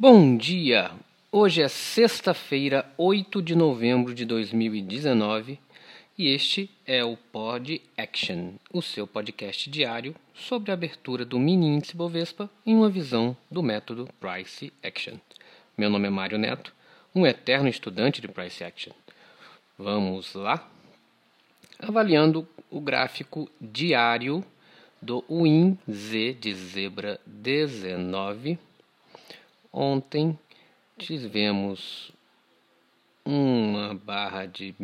Bom dia! Hoje é sexta-feira, 8 de novembro de 2019 e este é o Pod Action, o seu podcast diário sobre a abertura do mini índice Bovespa em uma visão do método Price Action. Meu nome é Mário Neto, um eterno estudante de Price Action. Vamos lá? Avaliando o gráfico diário do WinZ de zebra 19 Ontem tivemos uma barra de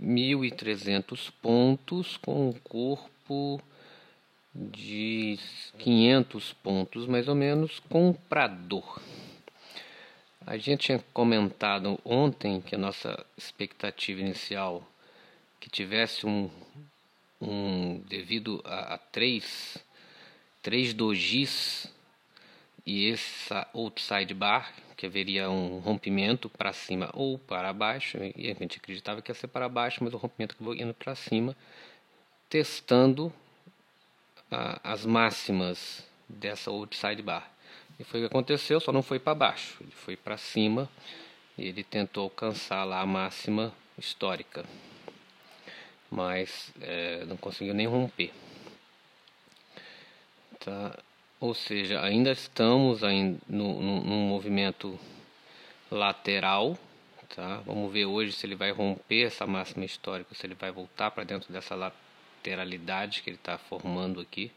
1.300 pontos com um corpo de 500 pontos mais ou menos comprador. A gente tinha comentado ontem que a nossa expectativa inicial que tivesse um, um devido a, a três, três dojis e essa outside bar, que haveria um rompimento para cima ou para baixo, e a gente acreditava que ia ser para baixo, mas o rompimento acabou indo para cima, testando a, as máximas dessa outside bar. E foi o que aconteceu, só não foi para baixo, ele foi para cima e ele tentou alcançar lá a máxima histórica, mas é, não conseguiu nem romper. Tá. Ou seja, ainda estamos ainda no, no, num movimento lateral. Tá? Vamos ver hoje se ele vai romper essa máxima histórica, se ele vai voltar para dentro dessa lateralidade que ele está formando aqui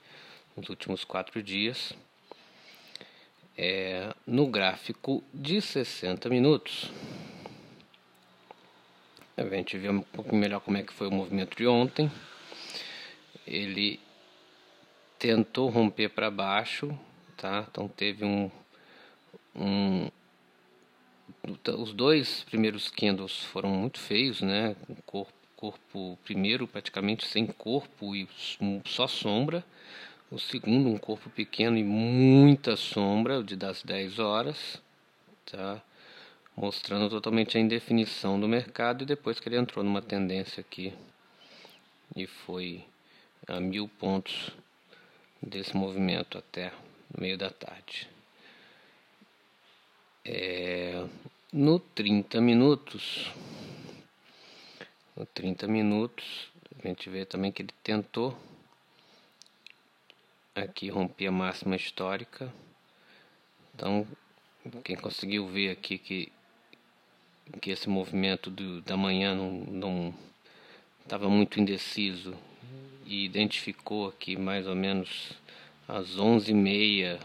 nos últimos quatro dias. É, no gráfico de 60 minutos. A gente vê um pouco melhor como é que foi o movimento de ontem. Ele tentou romper para baixo, tá? Então teve um, um os dois primeiros candles foram muito feios, né? O corpo, corpo primeiro praticamente sem corpo e só sombra. O segundo um corpo pequeno e muita sombra, o de das 10 horas, tá? Mostrando totalmente a indefinição do mercado e depois que ele entrou numa tendência aqui e foi a mil pontos desse movimento até meio da tarde. É, no 30 minutos, no 30 minutos, a gente vê também que ele tentou aqui romper a máxima histórica. Então, quem conseguiu ver aqui que, que esse movimento do, da manhã não estava muito indeciso e identificou aqui mais ou menos às 11h30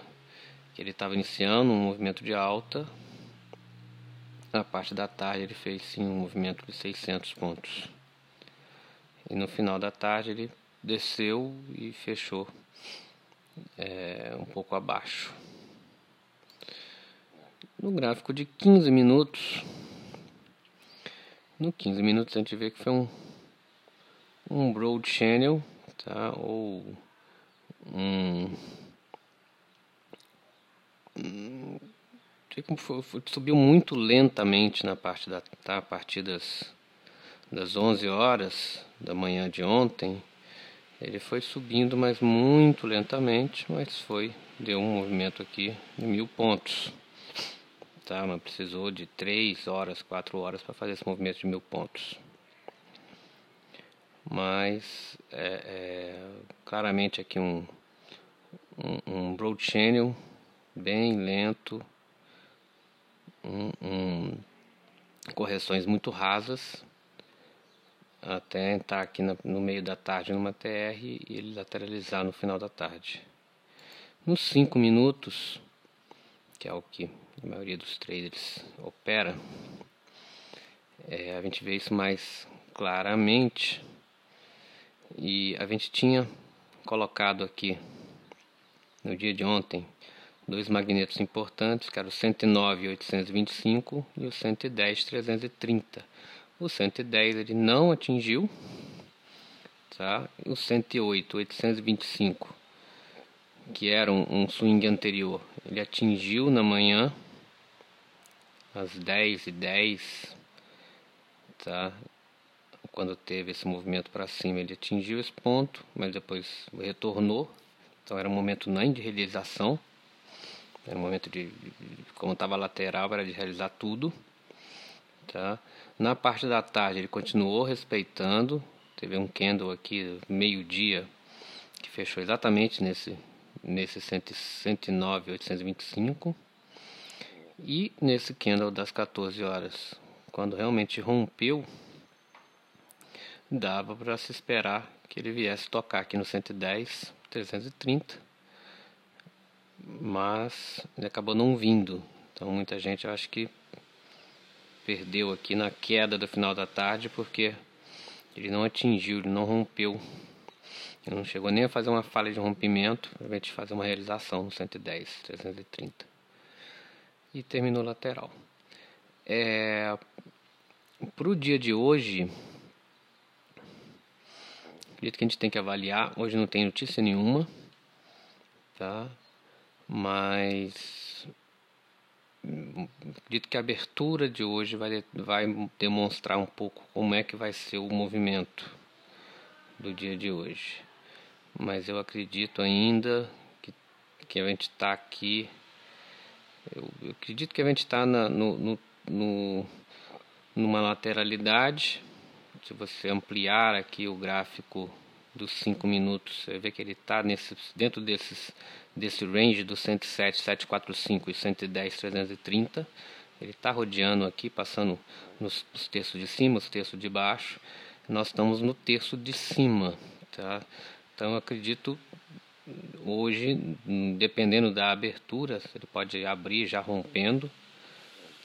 que ele estava iniciando um movimento de alta. Na parte da tarde ele fez sim um movimento de 600 pontos. E no final da tarde ele desceu e fechou é, um pouco abaixo. No gráfico de 15 minutos, no 15 minutos a gente vê que foi um, um broad channel tá? Ou um, como foi, subiu muito lentamente na parte da tá? a partir das das 11 horas da manhã de ontem ele foi subindo mas muito lentamente mas foi deu um movimento aqui de mil pontos tá mas precisou de 3 horas 4 horas para fazer esse movimento de mil pontos mas é, é, claramente aqui um, um, um, broad channel bem lento, um, um, correções muito rasas até entrar aqui na, no meio da tarde numa TR e ele lateralizar no final da tarde. Nos 5 minutos, que é o que a maioria dos traders opera, é, a gente vê isso mais claramente e a gente tinha colocado aqui no dia de ontem dois magnetos importantes, que eram o 109.825 e o 110.330. O 110 ele não atingiu, tá? O 108.825, que era um, um swing anterior, ele atingiu na manhã às 10 e 10, tá? Quando teve esse movimento para cima, ele atingiu esse ponto, mas depois retornou. Então era um momento nem de realização, Era um momento de, como estava lateral, era de realizar tudo. Tá? Na parte da tarde ele continuou respeitando. Teve um candle aqui meio-dia que fechou exatamente nesse nesse 109.825 e nesse candle das 14 horas, quando realmente rompeu, dava para se esperar que ele viesse tocar aqui no 110, 330, mas ele acabou não vindo. Então muita gente eu acho que perdeu aqui na queda do final da tarde porque ele não atingiu, ele não rompeu. Ele não chegou nem a fazer uma falha de rompimento, a gente fazer uma realização no 110, 330. E terminou lateral. É, Para o dia de hoje, acredito que a gente tem que avaliar. Hoje não tem notícia nenhuma, tá? Mas acredito que a abertura de hoje vai, vai demonstrar um pouco como é que vai ser o movimento do dia de hoje. Mas eu acredito ainda que, que a gente está aqui. Eu, eu, acredito que a gente está no, no, no, numa lateralidade se você ampliar aqui o gráfico dos 5 minutos, você vê que ele está dentro desses, desse range do 107, 745 e 110, 330. Ele está rodeando aqui, passando nos, nos terços de cima, os terços de baixo. Nós estamos no terço de cima. Tá? Então acredito hoje, dependendo da abertura, ele pode abrir já rompendo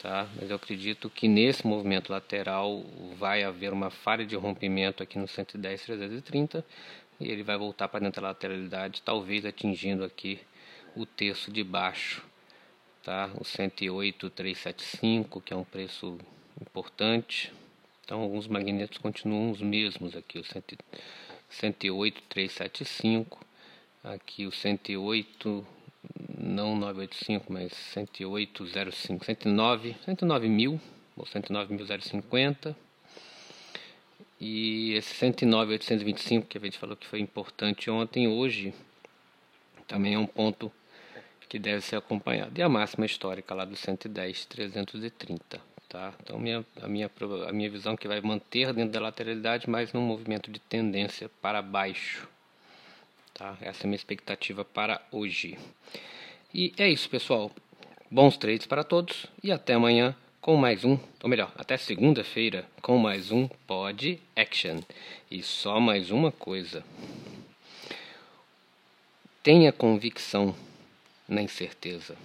tá? Mas eu acredito que nesse movimento lateral vai haver uma falha de rompimento aqui no 110 330 e ele vai voltar para dentro da lateralidade, talvez atingindo aqui o terço de baixo, tá? O 108 375, que é um preço importante. Então alguns magnetos continuam os mesmos aqui, o 108 375, aqui o 108 não 985, mas 10805, 109, 109 mil, ou 109.050. E esse 109.825 que a gente falou que foi importante ontem, hoje também é um ponto que deve ser acompanhado. E a máxima histórica lá do 110.330. Tá? Então minha, a, minha, a minha visão é que vai manter dentro da lateralidade, mas num movimento de tendência para baixo. Tá? Essa é a minha expectativa para hoje. E é isso, pessoal. Bons trades para todos e até amanhã com mais um, ou melhor, até segunda-feira com mais um Pod Action. E só mais uma coisa. Tenha convicção na incerteza.